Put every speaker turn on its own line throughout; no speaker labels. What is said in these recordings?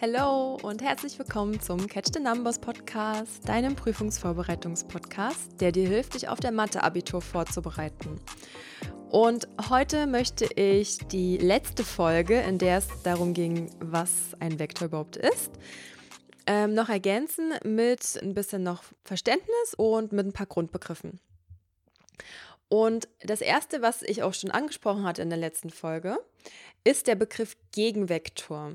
Hallo und herzlich willkommen zum Catch the Numbers Podcast, deinem Prüfungsvorbereitungspodcast, der dir hilft, dich auf der Mathe-Abitur vorzubereiten. Und heute möchte ich die letzte Folge, in der es darum ging, was ein Vektor überhaupt ist, ähm, noch ergänzen mit ein bisschen noch Verständnis und mit ein paar Grundbegriffen. Und das erste, was ich auch schon angesprochen hatte in der letzten Folge, ist der Begriff Gegenvektor.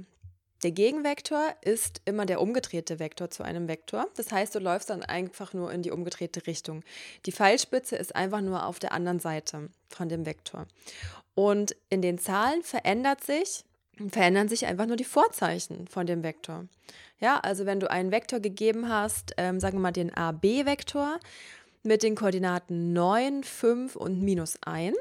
Der Gegenvektor ist immer der umgedrehte Vektor zu einem Vektor. Das heißt, du läufst dann einfach nur in die umgedrehte Richtung. Die Pfeilspitze ist einfach nur auf der anderen Seite von dem Vektor. Und in den Zahlen verändert sich, verändern sich einfach nur die Vorzeichen von dem Vektor. Ja, also wenn du einen Vektor gegeben hast, ähm, sagen wir mal den AB-Vektor mit den Koordinaten 9, 5 und minus 1,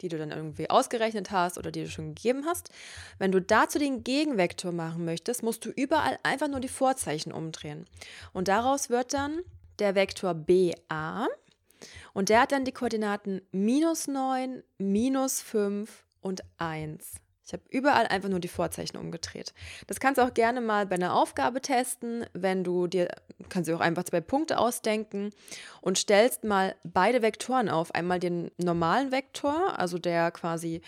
die du dann irgendwie ausgerechnet hast oder die du schon gegeben hast. Wenn du dazu den Gegenvektor machen möchtest, musst du überall einfach nur die Vorzeichen umdrehen. Und daraus wird dann der Vektor BA und der hat dann die Koordinaten minus 9, minus 5 und 1. Ich habe überall einfach nur die Vorzeichen umgedreht. Das kannst du auch gerne mal bei einer Aufgabe testen, wenn du dir, kannst du auch einfach zwei Punkte ausdenken und stellst mal beide Vektoren auf. Einmal den normalen Vektor, also der quasi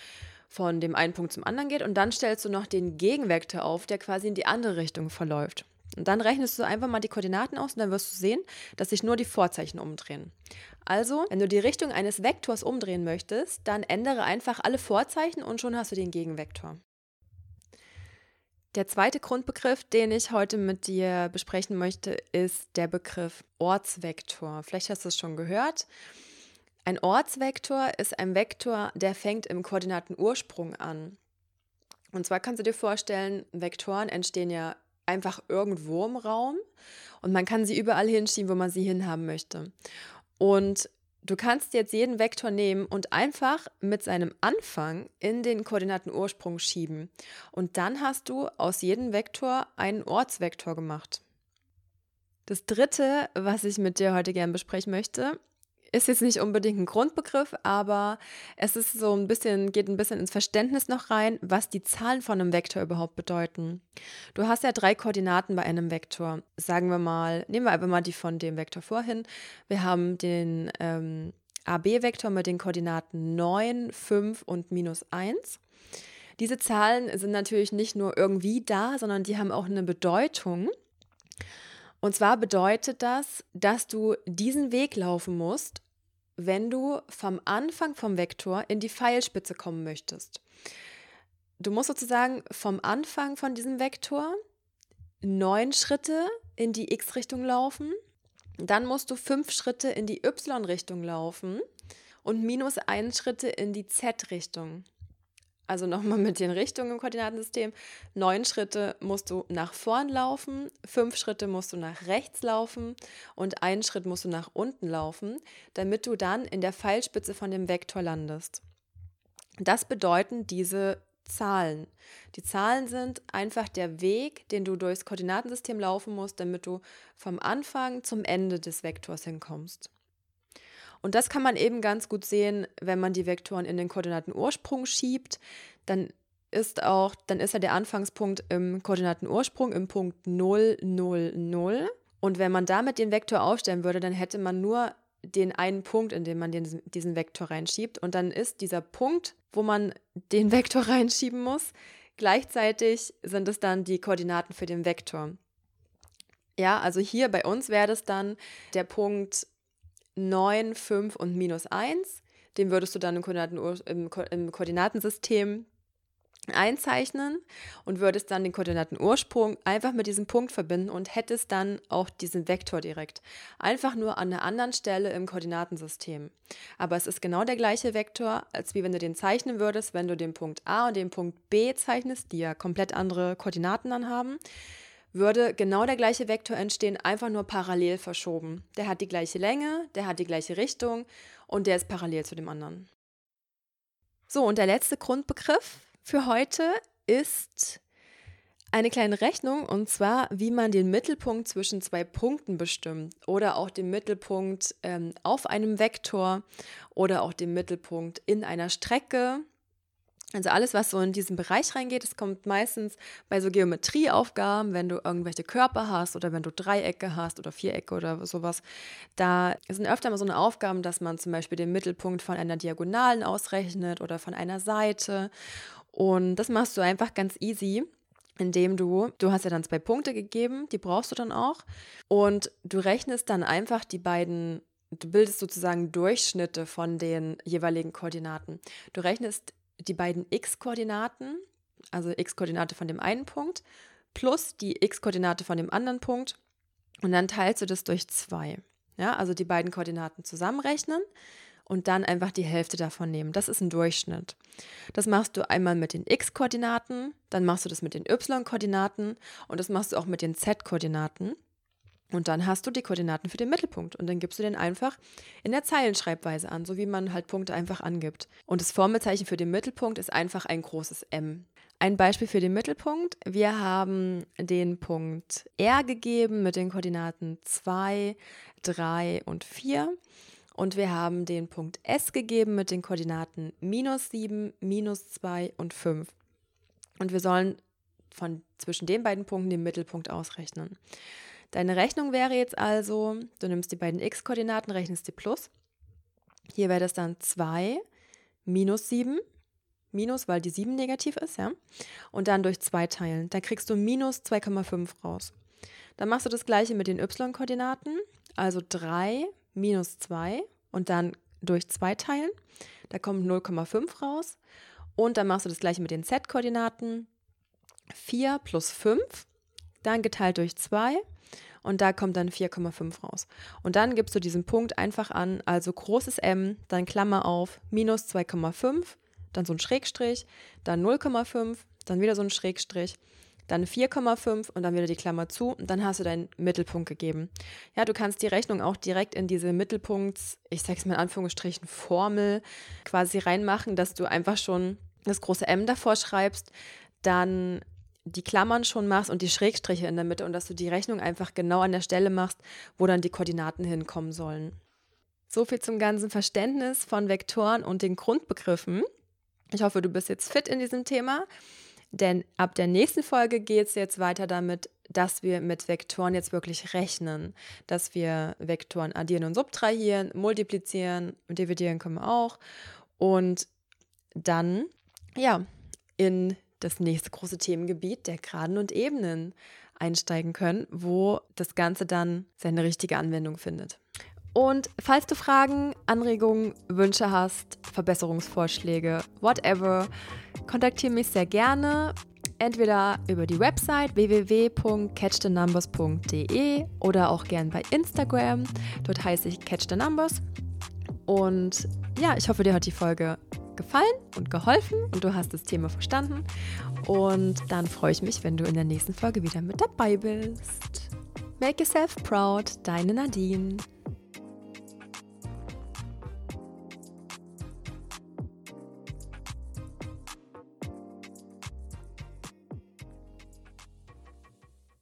von dem einen Punkt zum anderen geht, und dann stellst du noch den Gegenvektor auf, der quasi in die andere Richtung verläuft. Und dann rechnest du einfach mal die Koordinaten aus und dann wirst du sehen, dass sich nur die Vorzeichen umdrehen. Also, wenn du die Richtung eines Vektors umdrehen möchtest, dann ändere einfach alle Vorzeichen und schon hast du den Gegenvektor. Der zweite Grundbegriff, den ich heute mit dir besprechen möchte, ist der Begriff Ortsvektor. Vielleicht hast du es schon gehört. Ein Ortsvektor ist ein Vektor, der fängt im Koordinatenursprung an. Und zwar kannst du dir vorstellen, Vektoren entstehen ja einfach irgendwo im Raum und man kann sie überall hinschieben, wo man sie hinhaben möchte. Und du kannst jetzt jeden Vektor nehmen und einfach mit seinem Anfang in den Koordinatenursprung schieben. Und dann hast du aus jedem Vektor einen Ortsvektor gemacht. Das dritte, was ich mit dir heute gerne besprechen möchte, ist jetzt nicht unbedingt ein Grundbegriff, aber es ist so ein bisschen, geht ein bisschen ins Verständnis noch rein, was die Zahlen von einem Vektor überhaupt bedeuten. Du hast ja drei Koordinaten bei einem Vektor. Sagen wir mal, nehmen wir einfach mal die von dem Vektor vorhin. Wir haben den ähm, AB-Vektor mit den Koordinaten 9, 5 und minus 1. Diese Zahlen sind natürlich nicht nur irgendwie da, sondern die haben auch eine Bedeutung. Und zwar bedeutet das, dass du diesen Weg laufen musst, wenn du vom Anfang vom Vektor in die Pfeilspitze kommen möchtest. Du musst sozusagen vom Anfang von diesem Vektor neun Schritte in die x-Richtung laufen, dann musst du fünf Schritte in die y-Richtung laufen und minus einen Schritte in die z-Richtung also nochmal mit den Richtungen im Koordinatensystem. Neun Schritte musst du nach vorn laufen, fünf Schritte musst du nach rechts laufen und einen Schritt musst du nach unten laufen, damit du dann in der Pfeilspitze von dem Vektor landest. Das bedeuten diese Zahlen. Die Zahlen sind einfach der Weg, den du durchs Koordinatensystem laufen musst, damit du vom Anfang zum Ende des Vektors hinkommst. Und das kann man eben ganz gut sehen, wenn man die Vektoren in den Koordinatenursprung schiebt. Dann ist auch, dann ist ja der Anfangspunkt im Koordinatenursprung im Punkt 0, 0, 0. Und wenn man damit den Vektor aufstellen würde, dann hätte man nur den einen Punkt, in dem man den, diesen Vektor reinschiebt. Und dann ist dieser Punkt, wo man den Vektor reinschieben muss, gleichzeitig sind es dann die Koordinaten für den Vektor. Ja, also hier bei uns wäre das dann der Punkt 9, 5 und minus 1. Den würdest du dann im, Koordinaten, im, Ko im Koordinatensystem einzeichnen und würdest dann den Koordinatenursprung einfach mit diesem Punkt verbinden und hättest dann auch diesen Vektor direkt. Einfach nur an einer anderen Stelle im Koordinatensystem. Aber es ist genau der gleiche Vektor, als wie wenn du den zeichnen würdest, wenn du den Punkt A und den Punkt B zeichnest, die ja komplett andere Koordinaten dann haben würde genau der gleiche Vektor entstehen, einfach nur parallel verschoben. Der hat die gleiche Länge, der hat die gleiche Richtung und der ist parallel zu dem anderen. So, und der letzte Grundbegriff für heute ist eine kleine Rechnung und zwar, wie man den Mittelpunkt zwischen zwei Punkten bestimmt oder auch den Mittelpunkt ähm, auf einem Vektor oder auch den Mittelpunkt in einer Strecke Also alles, was so in diesen Bereich reingeht, es kommt meistens bei so Geometrieaufgaben, wenn du irgendwelche Körper hast oder wenn du Dreiecke hast oder Vierecke oder sowas. Da sind öfter mal so eine Aufgaben, dass man zum Beispiel den Mittelpunkt von einer Diagonalen ausrechnet oder von einer Seite. Und das machst du einfach ganz easy indem du, du hast ja dann zwei Punkte gegeben, die brauchst du dann auch. Und du rechnest dann einfach die beiden, du bildest sozusagen Durchschnitte von den jeweiligen Koordinaten. Du rechnest die beiden x-Koordinaten, also x-Koordinate von dem einen Punkt, plus die x-Koordinate von dem anderen Punkt und dann teilst du das durch zwei. Ja, also die beiden Koordinaten zusammenrechnen und dann einfach die Hälfte davon nehmen. Das ist ein Durchschnitt. Das machst du einmal mit den x-Koordinaten, dann machst du das mit den y-Koordinaten und das machst du auch mit den z-Koordinaten. Und dann hast du die Koordinaten für den Mittelpunkt und dann gibst du den einfach in der Zeilenschreibweise an, so wie man halt Punkte einfach angibt. Und das Formelzeichen für den Mittelpunkt ist einfach ein großes M. Ein Beispiel für den Mittelpunkt. Wir haben den Punkt R gegeben mit den Koordinaten 2, 3 und 4. Und wir haben den Punkt S gegeben mit den Koordinaten minus 7, minus 2 und 5. Und wir sollen von zwischen den beiden Punkten den Mittelpunkt ausrechnen. Deine Rechnung wäre jetzt also, du nimmst die beiden x-Koordinaten, rechnest die plus. Hier wäre das dann 2 minus 7, minus, weil die 7 negativ ist, ja. Und dann durch 2 teilen. Da kriegst du minus 2,5 raus. Dann machst du das gleiche mit den y-Koordinaten, also 3 minus 2 und dann durch 2 teilen. Da kommt 0,5 raus. Und dann machst du das gleiche mit den z-Koordinaten. 4 plus 5, dann geteilt durch 2 und da kommt dann 4,5 raus. Und dann gibst du diesen Punkt einfach an, also großes M, dann Klammer auf, minus 2,5, dann so ein Schrägstrich, dann 0,5, dann wieder so ein Schrägstrich, dann 4,5 und dann wieder die Klammer zu und dann hast du deinen Mittelpunkt gegeben. Ja, du kannst die Rechnung auch direkt in diese Mittelpunkts, ich sag's mal in Anführungsstrichen, Formel quasi reinmachen, dass du einfach schon das große M davor schreibst, dann die Klammern schon machst und die Schrägstriche in der Mitte und dass du die Rechnung einfach genau an der Stelle machst, wo dann die Koordinaten hinkommen sollen. So viel zum ganzen Verständnis von Vektoren und den Grundbegriffen. Ich hoffe, du bist jetzt fit in diesem Thema, denn ab der nächsten Folge geht es jetzt weiter damit, dass wir mit Vektoren jetzt wirklich rechnen, dass wir Vektoren addieren und subtrahieren, multiplizieren und dividieren können wir auch und dann ja in das nächste große Themengebiet der Geraden und Ebenen einsteigen können, wo das Ganze dann seine richtige Anwendung findet. Und falls du Fragen, Anregungen, Wünsche hast, Verbesserungsvorschläge, whatever, kontaktiere mich sehr gerne. Entweder über die Website www.catchthenumbers.de oder auch gern bei Instagram. Dort heiße ich Catch the Numbers. Und ja, ich hoffe, dir hat die Folge gefallen und geholfen und du hast das Thema verstanden. Und dann freue ich mich, wenn du in der nächsten Folge wieder mit dabei bist. Make yourself proud, deine Nadine.